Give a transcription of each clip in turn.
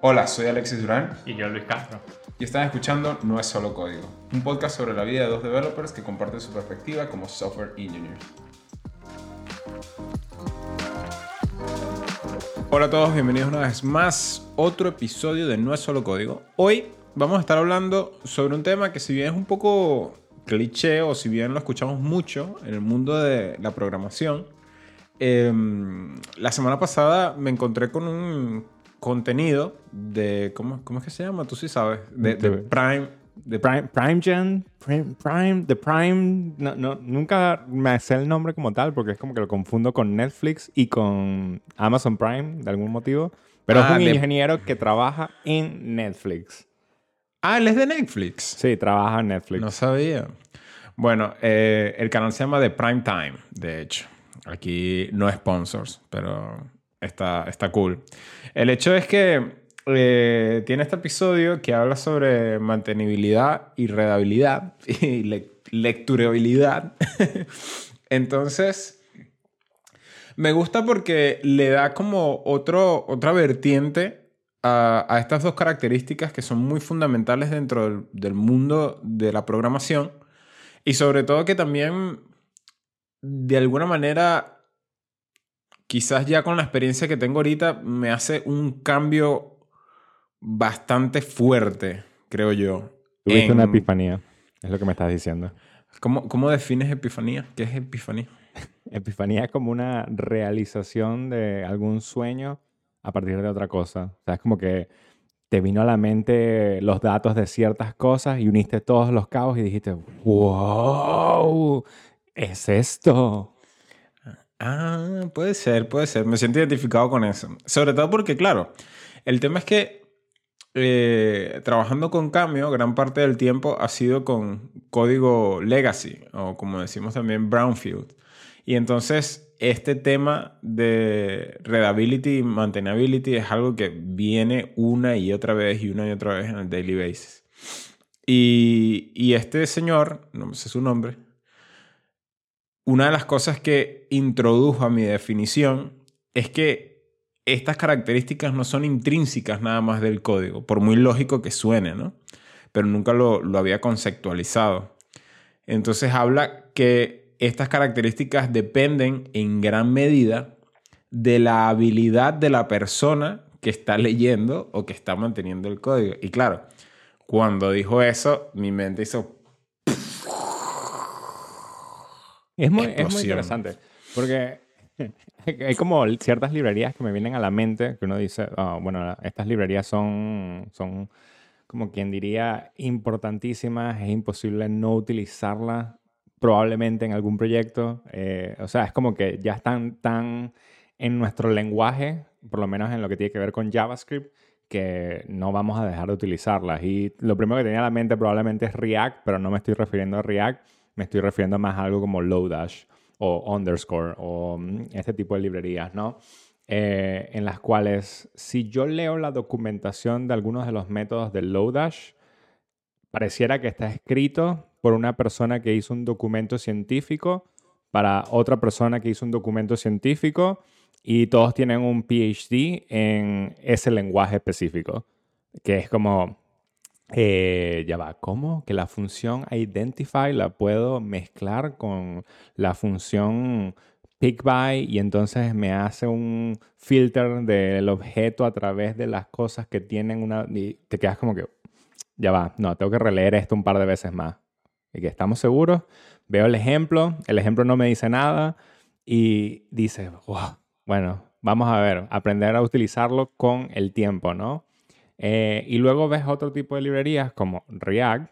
Hola, soy Alexis Durán Y yo, Luis Castro. y están escuchando No es solo código, un podcast sobre la vida de dos developers que comparten su perspectiva como software engineers. Hola a todos, bienvenidos una vez más a otro episodio de No es solo código. Hoy vamos a estar hablando sobre un tema que si bien es un poco cliché o si bien lo escuchamos mucho en el mundo de la programación, em, la semana pasada me encontré con un contenido de, ¿cómo, cómo es que se llama? Tú sí sabes, de, de De- Prime, de Prime, Prime Gen, Prime, Prime, The Prime, no, no, nunca me sé el nombre como tal porque es como que lo confundo con Netflix y con Amazon Prime de algún motivo. Pero Ah, es un de- ingeniero que trabaja en Netflix. Ah, él es de Netflix. Sí, trabaja en Netflix. No sabía. Bueno, eh, el canal se llama The Prime Time, de hecho. Aquí no sponsors, pero está, está cool. El hecho es que eh, tiene este episodio que habla sobre mantenibilidad y redabilidad y le-. Entonces, me gusta porque le da como otro, otra vertiente a, a estas dos características que son muy fundamentales dentro del, del mundo de la programación y sobre todo que también de alguna manera quizás ya con la experiencia que tengo ahorita me hace un cambio bastante fuerte, creo yo. Tuviste en- una epifanía, es lo que me estás diciendo. ¿Cómo, ¿Cómo defines epifanía? ¿Qué es epifanía? Epifanía es como una realización de algún sueño a partir de otra cosa. O sea, es como que te vino a la mente los datos de ciertas cosas y uniste todos los cabos y dijiste, wow, es esto. Ah, puede ser, puede ser. Me siento identificado con eso. Sobre todo porque, claro, el tema es que eh, trabajando con Cameo, gran parte del tiempo ha sido con código legacy, o como decimos también brownfield. Y entonces, este tema de readability y maintainability es algo que viene una y otra vez y una y otra vez en el daily basis. Y, y este señor, no sé su nombre, una de las cosas que introdujo a mi definición es que estas características no son intrínsecas nada más del código, por muy lógico que suene, ¿no? Pero nunca lo, lo había conceptualizado. Entonces habla que estas características dependen en gran medida de la habilidad de la persona que está leyendo o que está manteniendo el código. Y claro, cuando dijo eso, mi mente hizo Es muy, es muy interesante porque hay como ciertas librerías que me vienen a la mente que uno dice, "Ah, bueno, estas librerías son, son como quien diría importantísimas, es imposible no utilizarlas probablemente en algún proyecto. Eh, o sea, es como que ya están tan en nuestro lenguaje, por lo menos en lo que tiene que ver con JavaScript, que no vamos a dejar de utilizarlas. Y lo primero que tenía a la mente probablemente es React, pero no me estoy refiriendo a React, me estoy refiriendo más a algo como Lodash o Underscore o mm, este tipo de librerías, ¿no? Eh, en las cuales si yo leo la documentación de algunos de los métodos de Lodash, pareciera que está escrito por una persona que hizo un documento científico para otra persona que hizo un documento científico y todos tienen un PhD en ese lenguaje específico, que es como, eh, ya va, ¿cómo? Que la función identify la puedo mezclar con la función pick by y entonces me hace un filter del objeto a través de las cosas que tienen una... Y te quedas como que, ya va, no, tengo que releer esto un par de veces más. Y que estamos seguros, veo el ejemplo, el ejemplo no me dice nada y dices, bueno, vamos a ver, aprender a utilizarlo con el tiempo, ¿no? Eh, y luego ves otro tipo de librerías como React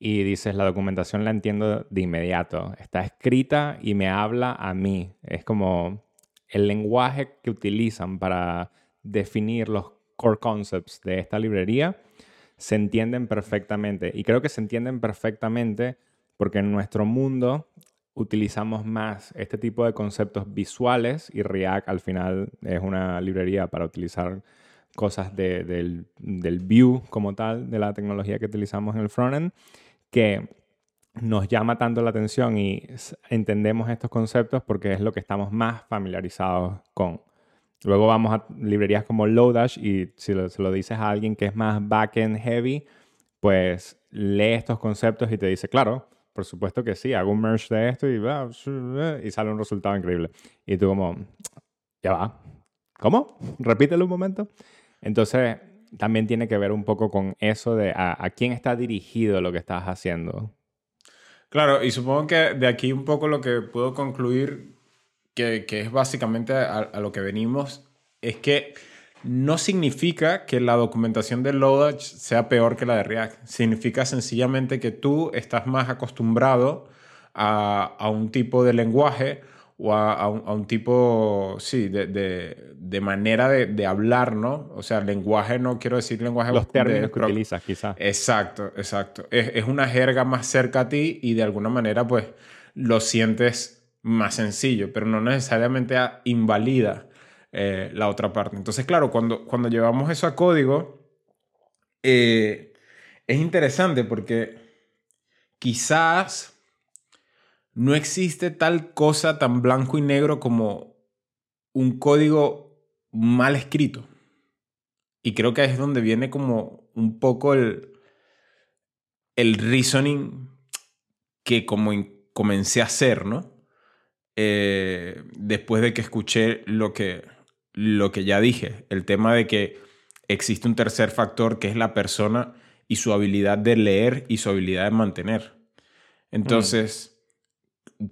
y dices, la documentación la entiendo de inmediato. Está escrita y me habla a mí. Es como el lenguaje que utilizan para definir los core concepts de esta librería se entienden perfectamente. Y creo que se entienden perfectamente porque en nuestro mundo utilizamos más este tipo de conceptos visuales y React al final es una librería para utilizar cosas de- del, del view como tal de la tecnología que utilizamos en el frontend que nos llama tanto la atención y entendemos estos conceptos porque es lo que estamos más familiarizados con. Luego vamos a librerías como Lodash y si lo, se lo dices a alguien que es más back-end heavy, pues lee estos conceptos y te dice, claro, por supuesto que sí, hago un merge de esto y, y sale un resultado increíble. Y tú como, ya va, ¿cómo? Repítelo un momento. Entonces, también tiene que ver un poco con eso de a, quién está dirigido lo que estás haciendo. Claro, y supongo que de aquí un poco lo que puedo concluir que, es básicamente a, lo que venimos, es que no significa que la documentación de Lodash sea peor que la de React. Significa sencillamente que tú estás más acostumbrado a, un tipo de lenguaje o a, un, tipo, sí, de, manera de, hablar, ¿no? O sea, lenguaje, no quiero decir lenguaje... Los términos que utilizas, quizás. Exacto, exacto. Es, es una jerga más cerca a ti y de alguna manera, pues, lo sientes más sencillo, pero no necesariamente invalida eh, la otra parte. Entonces, claro, cuando, cuando llevamos eso a código, eh, es interesante porque quizás no existe tal cosa tan blanco y negro como un código mal escrito. Y creo que es donde viene como un poco el, el reasoning que como comencé a hacer, ¿no? Eh, después de que escuché lo que, lo que ya dije, el tema de que existe un tercer factor que es la persona y su habilidad de leer y su habilidad de mantener. Entonces,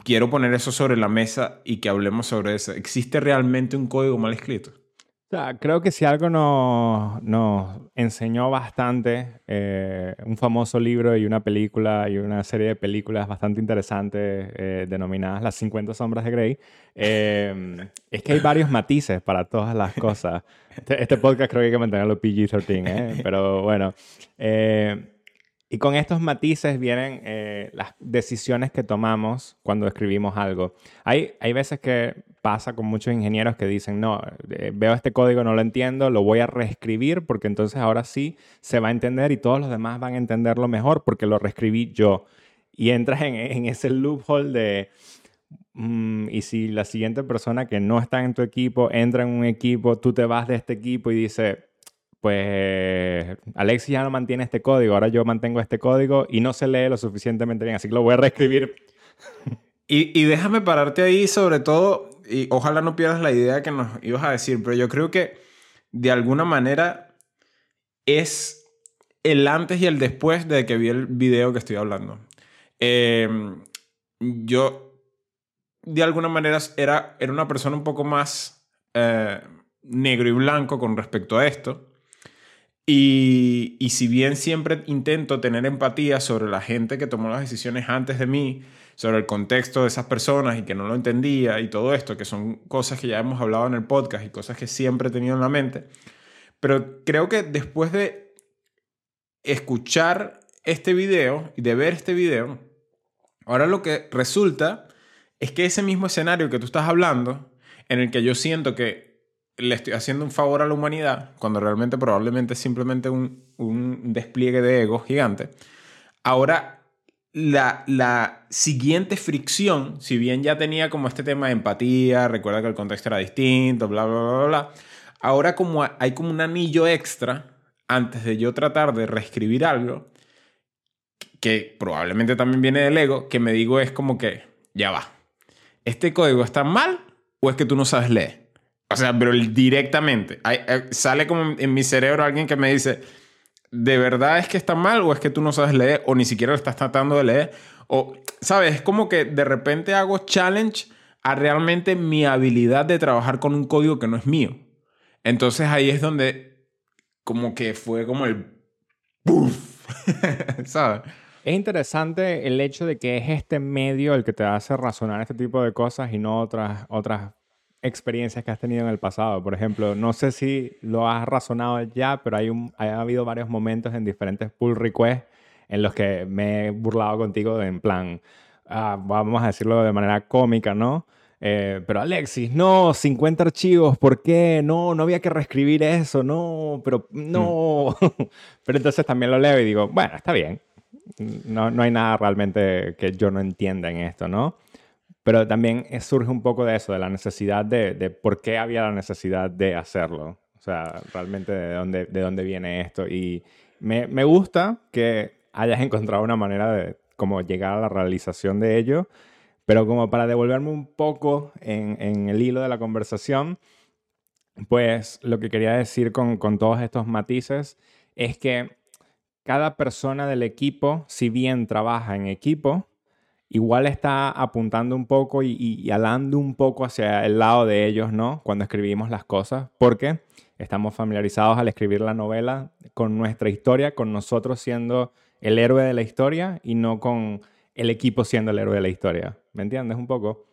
quiero poner eso sobre la mesa y que hablemos sobre eso. ¿Existe realmente un código mal escrito? creo que si algo nos, enseñó bastante, eh, un famoso libro y una película y una serie de películas bastante interesantes eh, denominadas Las 50 sombras de Grey, eh, es que hay varios matices para todas las cosas. Este, este podcast creo que hay que mantenerlo PG-13, pero bueno. Y con estos matices vienen las decisiones que tomamos cuando escribimos algo. Hay, hay veces que pasa con muchos ingenieros que dicen, no, eh, veo este código, no lo entiendo, lo voy a reescribir porque entonces ahora sí se va a entender y todos los demás van a entenderlo mejor porque lo reescribí yo. Y entras en, ese loophole de, mm, y si la siguiente persona que no está en tu equipo entra en un equipo, tú te vas de este equipo y dice, pues Alexis ya no mantiene este código, ahora yo mantengo este código y no se lee lo suficientemente bien, así que lo voy a reescribir. Y, déjame pararte ahí sobre todo y ojalá no pierdas la idea que nos ibas a decir, pero yo creo que de alguna manera es el antes y el después de que vi el video que estoy hablando. Em, yo, de alguna manera, era, era una persona un poco más eh, negro y blanco con respecto a esto. Y, si bien siempre intento tener empatía sobre la gente que tomó las decisiones antes de mí, sobre el contexto de esas personas y que no lo entendía y todo esto, que son cosas que ya hemos hablado en el podcast y cosas que siempre he tenido en la mente. Pero creo que después de escuchar este video y de ver este video, ahora lo que resulta es que ese mismo escenario que tú estás hablando, en el que yo siento que le estoy haciendo un favor a la humanidad, cuando realmente probablemente es simplemente un, un despliegue de ego gigante, ahora la, siguiente fricción, si bien ya tenía como este tema de empatía, recuerda que el contexto era distinto, bla, bla, bla, bla, ahora como hay como un anillo extra antes de yo tratar de reescribir algo, que probablemente también viene del ego, que me digo es como que, ya va, ¿este código está mal o es que tú no sabes leer? O sea, pero directamente, eh, sale como en mi cerebro alguien que me dice, ¿de verdad es que está mal o es que tú no sabes leer o ni siquiera lo estás tratando de leer? O, ¿sabes? Es como que de repente hago challenge a realmente mi habilidad de trabajar con un código que no es mío. Entonces ahí es donde como que fue como el... ¿Sabes? Es interesante el hecho de que es este medio el que te hace razonar este tipo de cosas y no otras, otras experiencias que has tenido en el pasado. Por ejemplo, no sé si lo has razonado ya, pero hay, un, ha habido varios momentos en diferentes pull requests en los que me he burlado contigo en plan, ah, vamos a decirlo de manera cómica, ¿no? Eh, pero Alexis, no, 50 archivos, ¿por qué? No, no había que reescribir eso, no, pero no. pero entonces también lo leo y digo, bueno, está bien. No, no hay nada realmente que yo no entienda en esto, ¿no? Pero también surge un poco de eso, de la necesidad de, por qué había la necesidad de hacerlo. O sea, realmente de dónde, de dónde viene esto. Y me, me gusta que hayas encontrado una manera de como llegar a la realización de ello, pero como para devolverme un poco en, en el hilo de la conversación, pues lo que quería decir con, con todos estos matices es que cada persona del equipo, si bien trabaja en equipo, igual está apuntando un poco y, alando un poco hacia el lado de ellos, ¿no? Cuando escribimos las cosas, porque estamos familiarizados al escribir la novela con nuestra historia, con nosotros siendo el héroe de la historia y no con el equipo siendo el héroe de la historia. ¿Me entiendes un poco?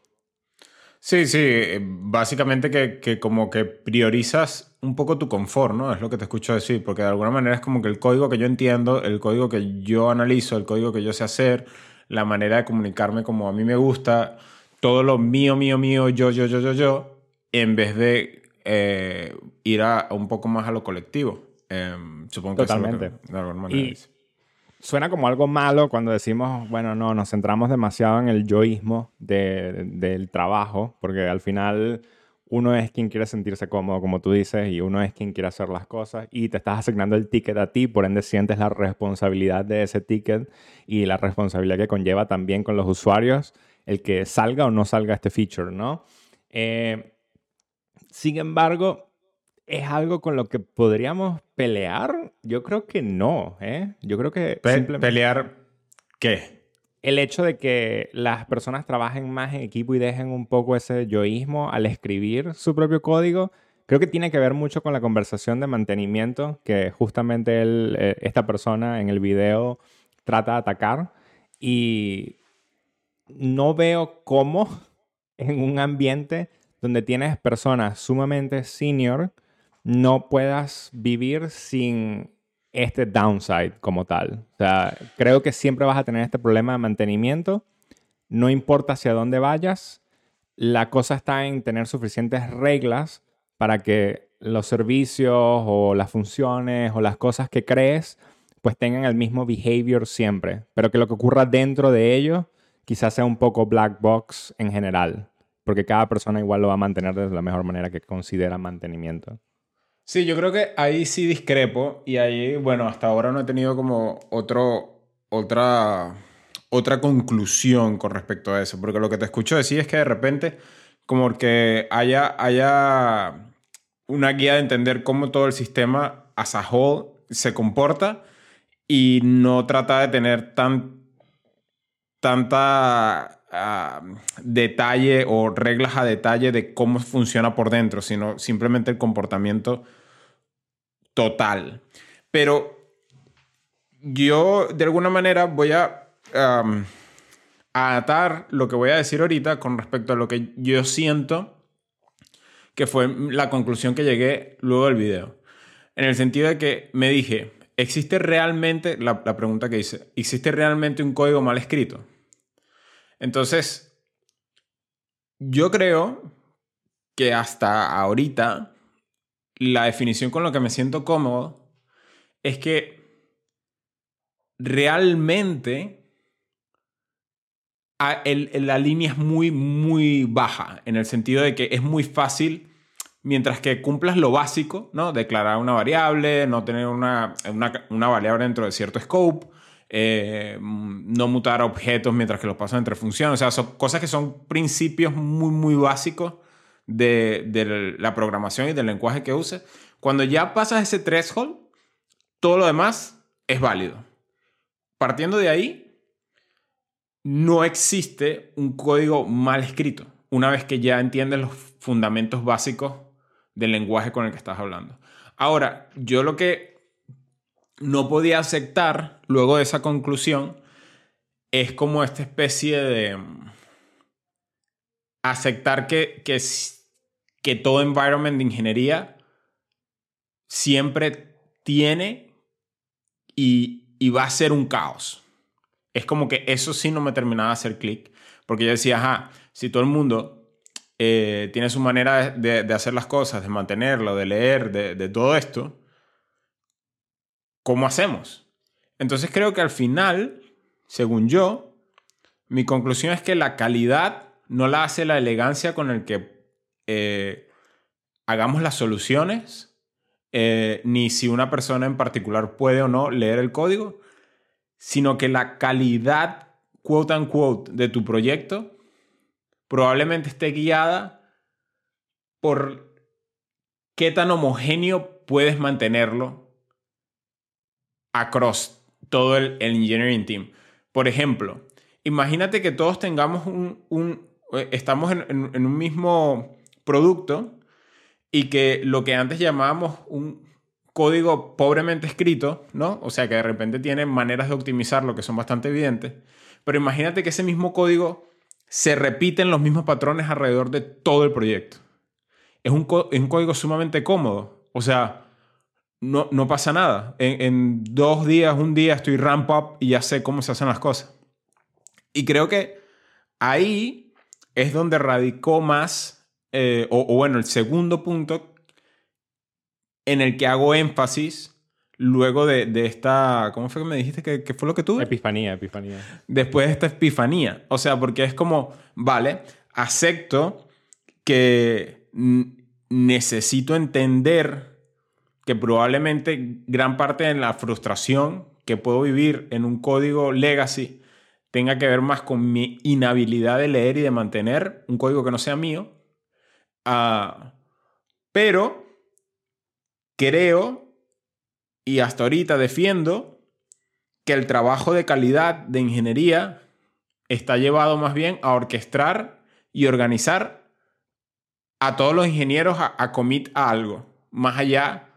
Sí, sí, eh, básicamente que, que, como que priorizas un poco tu confort, ¿no? Es lo que te escucho decir, porque de alguna manera es como que el código que yo entiendo, el código que yo analizo, el código que yo sé hacer, la manera de comunicarme como a mí me gusta, todo lo mío, mío, mío, yo, yo, yo, yo, yo, en vez de eh, ir a, un poco más a lo colectivo. Em, supongo que Totalmente. Es de alguna manera y suena como algo malo cuando decimos, bueno, no, nos centramos demasiado en el yoísmo de, del trabajo, porque al final uno es quien quiere sentirse cómodo, como tú dices, y uno es quien quiere hacer las cosas, y te estás asignando el ticket a ti, por ende sientes la responsabilidad de ese ticket y la responsabilidad que conlleva también con los usuarios el que salga o no salga este feature, ¿no? Eh, sin embargo, ¿es algo con lo que podríamos pelear? Yo creo que no, ¿eh? Yo creo que... ¿Pelear qué? El hecho de que las personas trabajen más en equipo y dejen un poco ese yoísmo al escribir su propio código, creo que tiene que ver mucho con la conversación de mantenimiento que justamente eh, esta persona en el video trata de atacar. Y no veo cómo en un ambiente donde tienes personas sumamente senior no puedas vivir sin este downside como tal. O sea, creo que siempre vas a tener este problema de mantenimiento. No importa hacia dónde vayas, la cosa está en tener suficientes reglas para que los servicios o las funciones o las cosas que crees pues tengan el mismo behavior siempre, pero que lo que ocurra dentro de ellos quizás sea un poco black box en general, porque cada persona igual lo va a mantener de la mejor manera que considera mantenimiento. Sí, yo creo que ahí sí discrepo y ahí, bueno, hasta ahora no he tenido como otro, otra, otra conclusión con respecto a eso, porque lo que te escucho decir es que de repente como que haya, haya una guía de entender cómo todo el sistema as a whole se comporta y no trata de tener tan, tanta ah, detalle o reglas a detalle de cómo funciona por dentro, sino simplemente el comportamiento total. Pero yo de alguna manera voy a, atar lo que voy a decir ahorita con respecto a lo que yo siento que fue la conclusión que llegué luego del video. En el sentido de que me dije, ¿existe realmente, la, la pregunta que hice, ¿existe realmente un código mal escrito? Entonces, yo creo que hasta ahorita la definición con la que me siento cómodo es que realmente la línea es muy, muy baja, en el sentido de que es muy fácil, mientras que cumplas lo básico, ¿no? Declarar una variable, no tener una, variable dentro de cierto scope, eh, no mutar objetos mientras que los pasas entre funciones, o sea, son cosas que son principios muy, muy básicos de, la programación y del lenguaje que uses, cuando ya pasas ese threshold, todo lo demás es válido. Partiendo de ahí, no existe un código mal escrito, una vez que ya entiendes los fundamentos básicos del lenguaje con el que estás hablando. Ahora, yo lo que no podía aceptar luego de esa conclusión es como esta especie de mm, aceptar que, que que todo environment de ingeniería siempre tiene y, va a ser un caos. Es como que eso sí no me terminaba de hacer clic, porque yo decía, ajá, si todo el mundo eh, tiene su manera de, hacer las cosas, de mantenerlo, de leer, de, de todo esto, ¿cómo hacemos? Entonces creo que al final, según yo, mi conclusión es que la calidad no la hace la elegancia con el que eh, hagamos las soluciones, eh, ni si una persona en particular puede o no leer el código, sino que la calidad, quote unquote, de tu proyecto probablemente esté guiada por qué tan homogéneo puedes mantenerlo across todo el, engineering team. Por ejemplo, imagínate que todos tengamos un, eh, estamos en, en, un mismo producto y que lo que antes llamábamos un código pobremente escrito, ¿no? O sea, que de repente tiene maneras de optimizarlo que son bastante evidentes. Pero imagínate que ese mismo código se repite en los mismos patrones alrededor de todo el proyecto. Es un, es un código sumamente cómodo. O sea, no, no pasa nada. En, en, dos días, un día estoy ramp up y ya sé cómo se hacen las cosas. Y creo que ahí es donde radicó más, eh, o, bueno, el segundo punto en el que hago énfasis luego de, de, esta, ¿cómo fue que me dijiste que, que, fue lo que tuve? Epifanía, epifanía. Después de esta epifanía. O sea, porque es como, vale, acepto que necesito entender que probablemente gran parte de la frustración que puedo vivir en un código legacy tenga que ver más con mi inhabilidad de leer y de mantener un código que no sea mío. Uh, pero creo y hasta ahorita defiendo que el trabajo de calidad de ingeniería está llevado más bien a orquestar y organizar a todos los ingenieros a, a commit a algo, más allá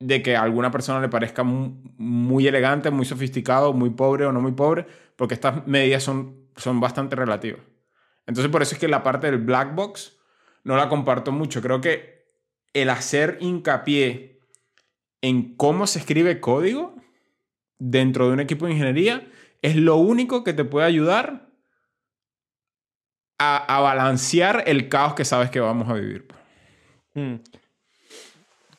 de que a alguna persona le parezca muy, elegante, muy sofisticado, muy pobre o no muy pobre, porque estas medidas son, son bastante relativas. Entonces por eso es que la parte del black box no la comparto mucho. Creo que el hacer hincapié en cómo se escribe código dentro de un equipo de ingeniería es lo único que te puede ayudar a, balancear el caos que sabes que vamos a vivir. Mm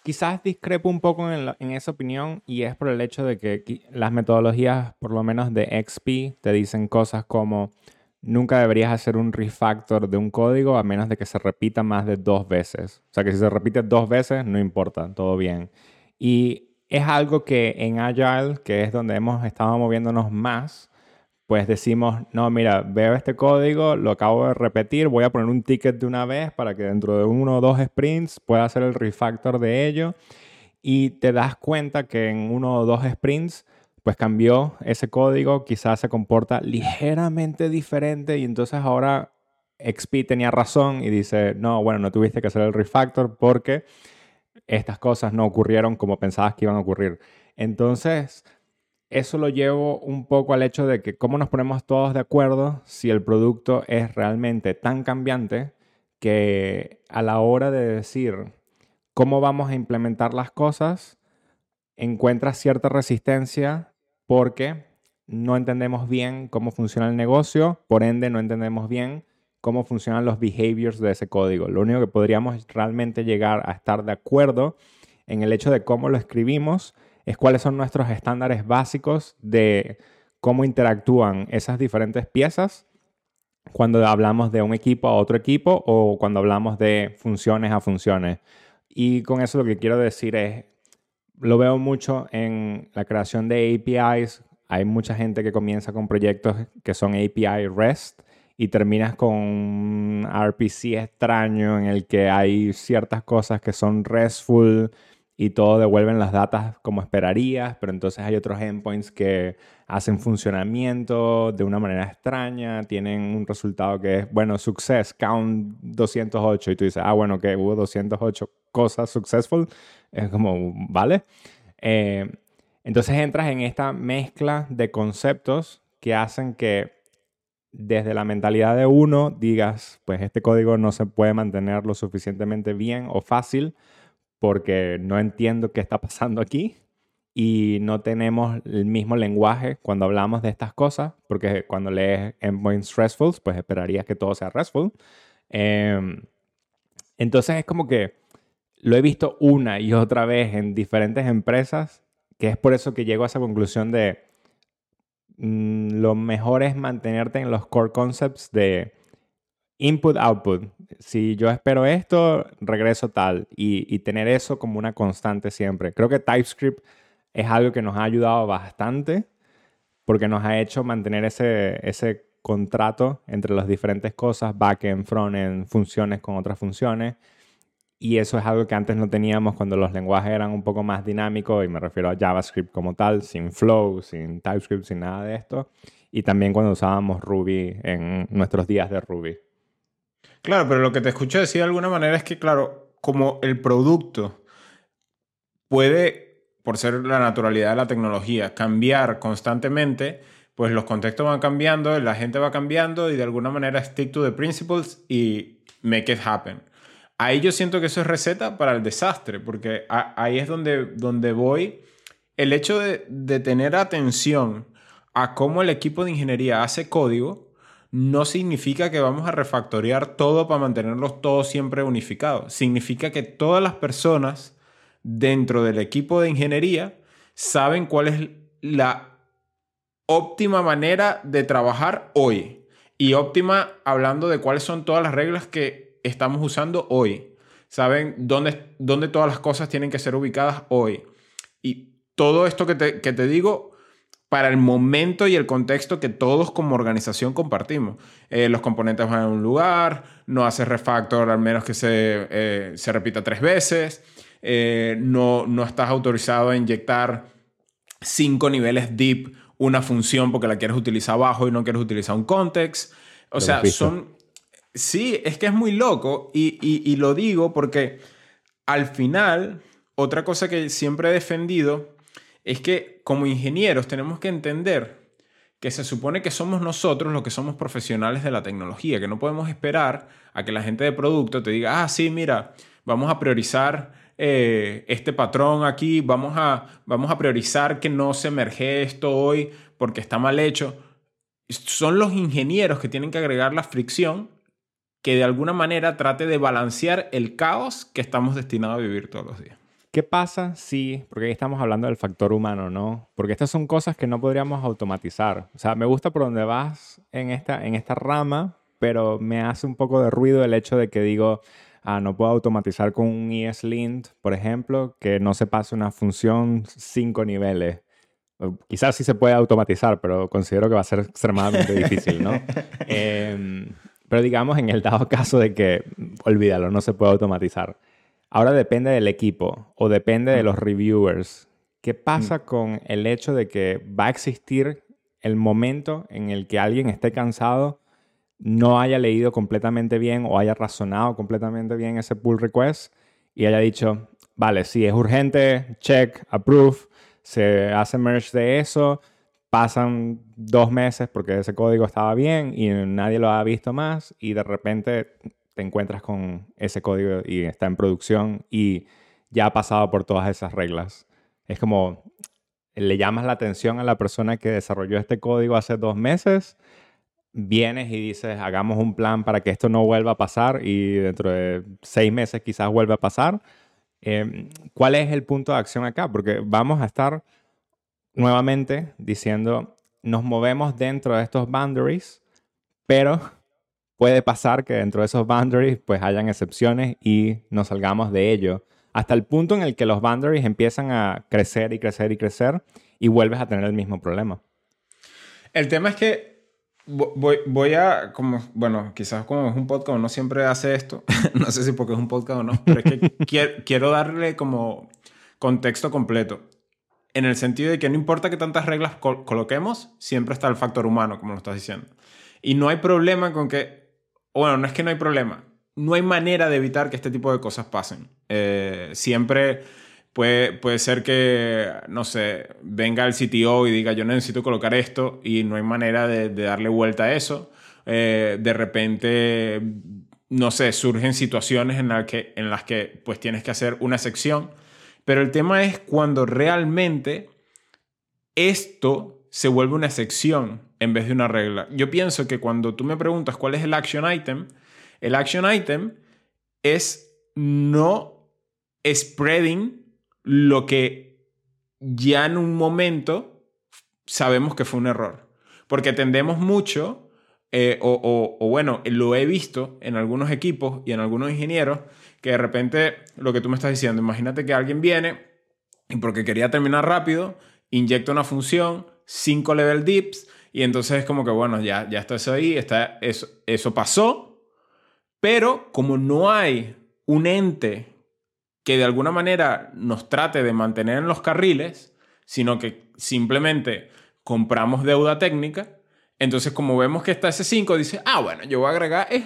quizás discrepo un poco en, esa opinión y es por el hecho de que las metodologías, por lo menos de XP, te dicen cosas como nunca deberías hacer un refactor de un código a menos de que se repita más de dos veces. O sea que si se repite dos veces, no importa, todo bien. Y es algo que en Agile, que es donde hemos estado moviéndonos más, pues decimos, no, mira, veo este código, lo acabo de repetir, voy a poner un ticket de una vez para que dentro de uno o dos sprints pueda hacer el refactor de ello. Y te das cuenta que en uno o dos sprints, pues cambió ese código, quizás se comporta ligeramente diferente y entonces ahora XP tenía razón y dice, no, bueno, no tuviste que hacer el refactor porque estas cosas no ocurrieron como pensabas que iban a ocurrir. Entonces, eso lo llevo un poco al hecho de que cómo nos ponemos todos de acuerdo si el producto es realmente tan cambiante que a la hora de decir cómo vamos a implementar las cosas, encuentra cierta resistencia porque no entendemos bien cómo funciona el negocio, por ende no entendemos bien cómo funcionan los behaviors de ese código. Lo único que podríamos realmente llegar a estar de acuerdo en el hecho de cómo lo escribimos es cuáles son nuestros estándares básicos de cómo interactúan esas diferentes piezas cuando hablamos de un equipo a otro equipo o cuando hablamos de funciones a funciones. Y con eso lo que quiero decir es, lo veo mucho en la creación de APIs. Hay mucha gente que comienza con proyectos que son API REST y terminas con un RPC extraño en el que hay ciertas cosas que son RESTful y todo devuelven las datas como esperarías, pero entonces hay otros endpoints que hacen funcionamiento de una manera extraña, tienen un resultado que es, bueno, success, count 208, y tú dices, ah, bueno, que hubo 208 cosas successful, es como, ¿vale? Eh, entonces entras en esta mezcla de conceptos que hacen que desde la mentalidad de uno digas, pues este código no se puede mantener lo suficientemente bien o fácil, porque no entiendo qué está pasando aquí y no tenemos el mismo lenguaje cuando hablamos de estas cosas, porque cuando lees endpoints RESTful, pues esperarías que todo sea RESTful. Em, entonces es como que lo he visto una y otra vez en diferentes empresas, que es por eso que llego a esa conclusión de mm, lo mejor es mantenerte en los core concepts de input, output. Si yo espero esto, regreso tal. Y, y, tener eso como una constante siempre. Creo que TypeScript es algo que nos ha ayudado bastante porque nos ha hecho mantener ese, ese contrato entre las diferentes cosas, backend, frontend, funciones con otras funciones. Y eso es algo que antes no teníamos cuando los lenguajes eran un poco más dinámicos, y me refiero a JavaScript como tal, sin Flow, sin TypeScript, sin nada de esto. Y también cuando usábamos Ruby en nuestros días de Ruby. Claro, pero lo que te escucho decir de alguna manera es que, claro, como el producto puede, por ser la naturalidad de la tecnología, cambiar constantemente, pues los contextos van cambiando, la gente va cambiando y de alguna manera stick to the principles y make it happen. Ahí yo siento que eso es receta para el desastre, porque ahí es donde, donde voy. El hecho de, de tener atención a cómo el equipo de ingeniería hace código no significa que vamos a refactorear todo para mantenerlos todos siempre unificados. Significa que todas las personas dentro del equipo de ingeniería saben cuál es la óptima manera de trabajar hoy. Y óptima hablando de cuáles son todas las reglas que estamos usando hoy. Saben dónde, dónde todas las cosas tienen que ser ubicadas hoy. Y todo esto que te, que te digo para el momento y el contexto que todos como organización compartimos. Eh, los componentes van a un lugar, no hace refactor al menos que se, eh, se repita tres veces, eh, no, no estás autorizado a inyectar cinco niveles deep una función porque la quieres utilizar abajo y no quieres utilizar un context. O sea, son... Sí, es que es muy loco y, y, y lo digo porque al final, otra cosa que siempre he defendido es que como ingenieros tenemos que entender que se supone que somos nosotros los que somos profesionales de la tecnología, que no podemos esperar a que la gente de producto te diga, ah, sí, mira, vamos a priorizar eh, este patrón aquí, vamos a, vamos a priorizar que no se emerge esto hoy porque está mal hecho. Son los ingenieros que tienen que agregar la fricción que de alguna manera trate de balancear el caos que estamos destinados a vivir todos los días. ¿Qué pasa si, porque ahí estamos hablando del factor humano, ¿no? Porque estas son cosas que no podríamos automatizar. O sea, me gusta por donde vas en esta, en esta rama, pero me hace un poco de ruido el hecho de que digo, ah, no puedo automatizar con un ESLint, por ejemplo, que no se pase una función cinco niveles. Quizás sí se puede automatizar, pero considero que va a ser extremadamente difícil, ¿no? Em, pero digamos en el dado caso de que, olvídalo, no se puede automatizar. Ahora depende del equipo o depende de los reviewers. ¿Qué pasa mm. con el hecho de que va a existir el momento en el que alguien esté cansado, no haya leído completamente bien o haya razonado completamente bien ese pull request y haya dicho, vale, si es urgente, check, approve, se hace merge de eso, pasan dos meses porque ese código estaba bien y nadie lo ha visto más y de repente te encuentras con ese código y está en producción y ya ha pasado por todas esas reglas. Es como le llamas la atención a la persona que desarrolló este código hace dos meses, vienes y dices, hagamos un plan para que esto no vuelva a pasar y dentro de seis meses quizás vuelva a pasar. Em, ¿Cuál es el punto de acción acá? Porque vamos a estar nuevamente diciendo, nos movemos dentro de estos boundaries, pero puede pasar que dentro de esos boundaries pues hayan excepciones y nos salgamos de ello. Hasta el punto en el que los boundaries empiezan a crecer y crecer y crecer y vuelves a tener el mismo problema. El tema es que voy, voy a, como, bueno, quizás como es un podcast, no siempre hace esto, no sé si porque es un podcast o no, pero es que quiero, quiero darle como contexto completo. En el sentido de que no importa que tantas reglas coloquemos, siempre está el factor humano, como lo estás diciendo. Y no hay problema con que bueno, no es que no hay problema, no hay manera de evitar que este tipo de cosas pasen. Eh, siempre puede, puede ser que, no sé, venga el CTO y diga yo necesito colocar esto y no hay manera de, darle vuelta a eso. Eh, de repente, no sé, surgen situaciones en, las que, en las que pues tienes que hacer una sección. Pero el tema es cuando realmente esto se vuelve una sección en vez de una regla. Yo pienso que cuando tú me preguntas cuál es el action item, el action item es no spreading lo que ya en un momento sabemos que fue un error. Porque tendemos mucho eh, o, o, bueno, lo he visto en algunos equipos y en algunos ingenieros, que de repente lo que tú me estás diciendo, imagínate que alguien viene y porque quería terminar rápido, inyecta una función, 5 level dips, y entonces es como que, bueno, ya, ya está eso ahí, está, eso, eso pasó, pero como no hay un ente que de alguna manera nos trate de mantener en los carriles, sino que simplemente compramos deuda técnica, entonces como vemos que está ese 5, dice, ah, bueno, yo voy a agregar es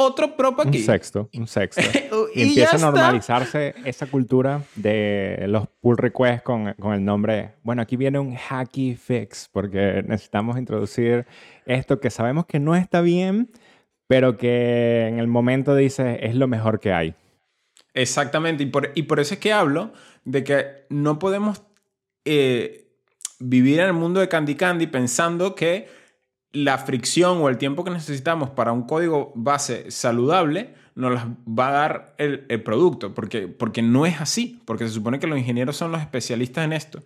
otro prop aquí. Un sexto, un sexto. y, empieza a normalizarse esa cultura de los pull requests con, con, el nombre, bueno, aquí viene un hacky fix, porque necesitamos introducir esto que sabemos que no está bien, pero que en el momento dice es lo mejor que hay. Exactamente, y por, y por eso es que hablo de que no podemos eh, vivir en el mundo de Candy Candy pensando que la fricción o el tiempo que necesitamos para un código base saludable nos las va a dar el, producto, porque, porque no es así, porque se supone que los ingenieros son los especialistas en esto.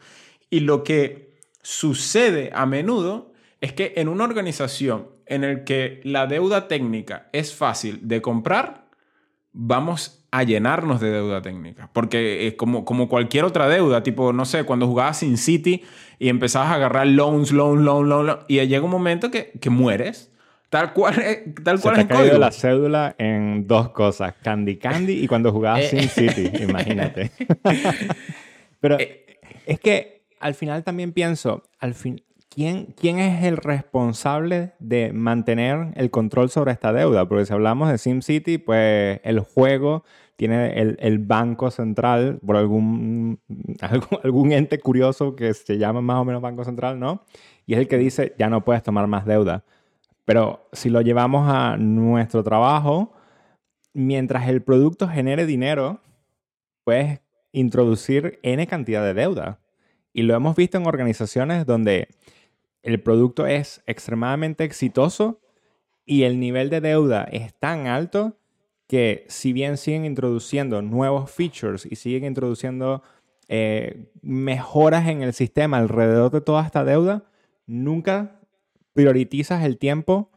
Y lo que sucede a menudo es que en una organización en el que la deuda técnica es fácil de comprar, vamos a llenarnos de deuda técnica. Porque es como, como cualquier otra deuda, tipo, no sé, cuando jugabas Sin City y empezabas a agarrar loans, loans, loans, loans, y llega un momento que, que mueres. Tal cual, tal cual Se te ha caído la cédula en dos cosas, Candy Candy y cuando jugabas Sin City, imagínate. Pero eh, es que al final también pienso, al fin, ¿quién, ¿quién es el responsable de mantener el control sobre esta deuda? Porque si hablamos de SimCity, pues el juego tiene el, el, banco central, por algún, algún, algún, ente curioso que se llama más o menos banco central, ¿no? Y es el que dice, ya no puedes tomar más deuda. Pero si lo llevamos a nuestro trabajo, mientras el producto genere dinero, puedes introducir N cantidad de deuda. Y lo hemos visto en organizaciones donde el producto es extremadamente exitoso y el nivel de deuda es tan alto que si bien siguen introduciendo nuevos features y siguen introduciendo eh, mejoras en el sistema alrededor de toda esta deuda, nunca priorizas el tiempo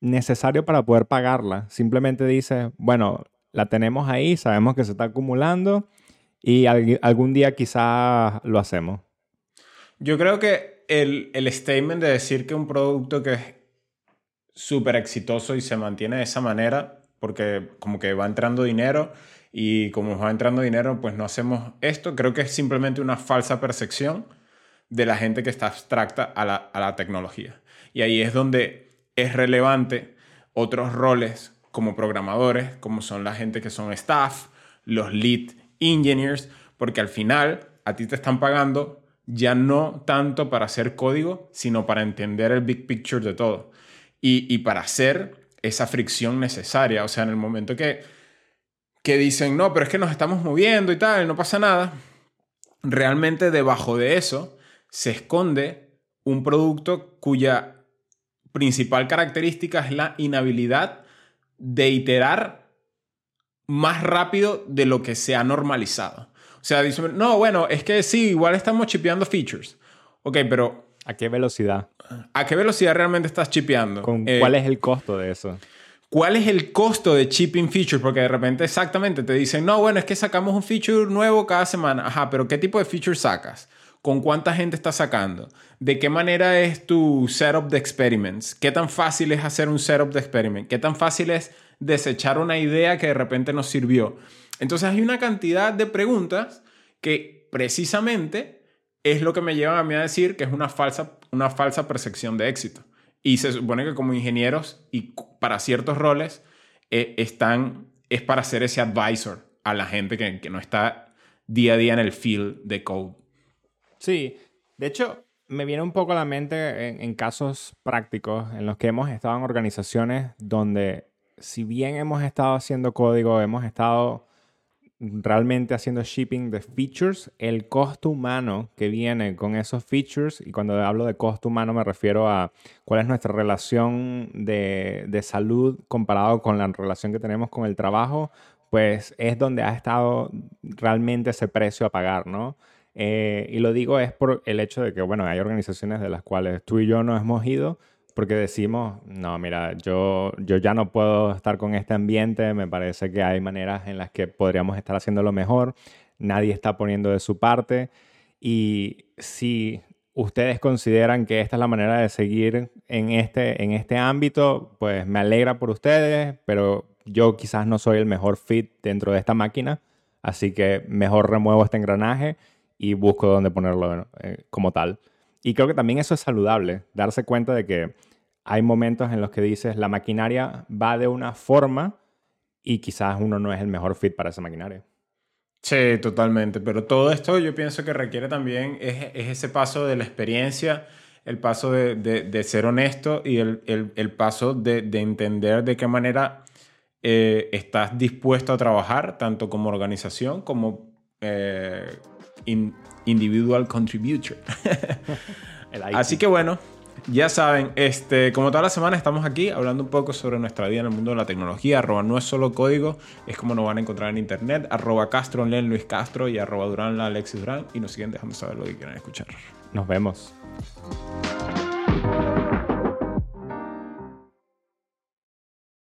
necesario para poder pagarla. Simplemente dices, bueno, la tenemos ahí, sabemos que se está acumulando y algún día quizás lo hacemos. Yo creo que el, el statement de decir que un producto que es súper exitoso y se mantiene de esa manera porque como que va entrando dinero y como va entrando dinero, pues no hacemos esto. Creo que es simplemente una falsa percepción de la gente que está abstracta a la, a la tecnología. Y ahí es donde es relevante otros roles como programadores, como son la gente que son staff, los lead engineers, porque al final a ti te están pagando ya no tanto para hacer código, sino para entender el big picture de todo. Y, y para hacer esa fricción necesaria. O sea, en el momento que, que dicen, no, pero es que nos estamos moviendo y tal, no pasa nada, realmente debajo de eso se esconde un producto cuya principal característica es la inhabilidad de iterar más rápido de lo que se ha normalizado. O sea, dicen, no, bueno, es que sí, igual estamos chipeando features. Ok, pero ¿A qué velocidad? ¿A qué velocidad realmente estás chipeando? Eh, ¿Cuál es el costo de eso? ¿Cuál es el costo de chipping features? Porque de repente exactamente te dicen, no, bueno, es que sacamos un feature nuevo cada semana. Ajá, pero ¿qué tipo de feature sacas? ¿Con cuánta gente estás sacando? ¿De qué manera es tu setup de experiments? ¿Qué tan fácil es hacer un setup de experiment? ¿Qué tan fácil es desechar una idea que de repente nos sirvió? Entonces hay una cantidad de preguntas que precisamente es lo que me lleva a mí a decir que es una falsa, una falsa percepción de éxito. Y se supone que como ingenieros y para ciertos roles eh, están, es para ser ese advisor a la gente que, no está día a día en el field de code. Sí, de hecho, me viene un poco a la mente en, en, casos prácticos en los que hemos estado en organizaciones donde, si bien hemos estado haciendo código, hemos estado realmente haciendo shipping de features, el costo humano que viene con esos features, y cuando hablo de costo humano me refiero a cuál es nuestra relación de, de salud comparado con la relación que tenemos con el trabajo, pues es donde ha estado realmente ese precio a pagar, ¿no? Eh, y lo digo es por el hecho de que, bueno, hay organizaciones de las cuales tú y yo no hemos ido, porque decimos, no, mira, yo, yo ya no puedo estar con este ambiente, me parece que hay maneras en las que podríamos estar haciéndolo mejor, nadie está poniendo de su parte y si ustedes consideran que esta es la manera de seguir en este, en este ámbito, pues me alegra por ustedes, pero yo quizás no soy el mejor fit dentro de esta máquina, así que mejor remuevo este engranaje y busco dónde ponerlo eh, como tal. Y creo que también eso es saludable, darse cuenta de que hay momentos en los que dices la maquinaria va de una forma y quizás uno no es el mejor fit para esa maquinaria. Sí, totalmente. Pero todo esto yo pienso que requiere también es, ese paso de la experiencia, el paso de, ser honesto y el, paso de, entender de qué manera eh, estás dispuesto a trabajar, tanto como organización como eh, individual contributor. Así que bueno, ya saben, este, como toda la semana estamos aquí hablando un poco sobre nuestra vida en el mundo de la tecnología. Arroba no es solo código, es como nos van a encontrar en internet. Arroba Castro, Len Luis Castro y arroba Durán, la Alexis Durán. Y nos siguen dejando saber lo que quieran escuchar. Nos vemos.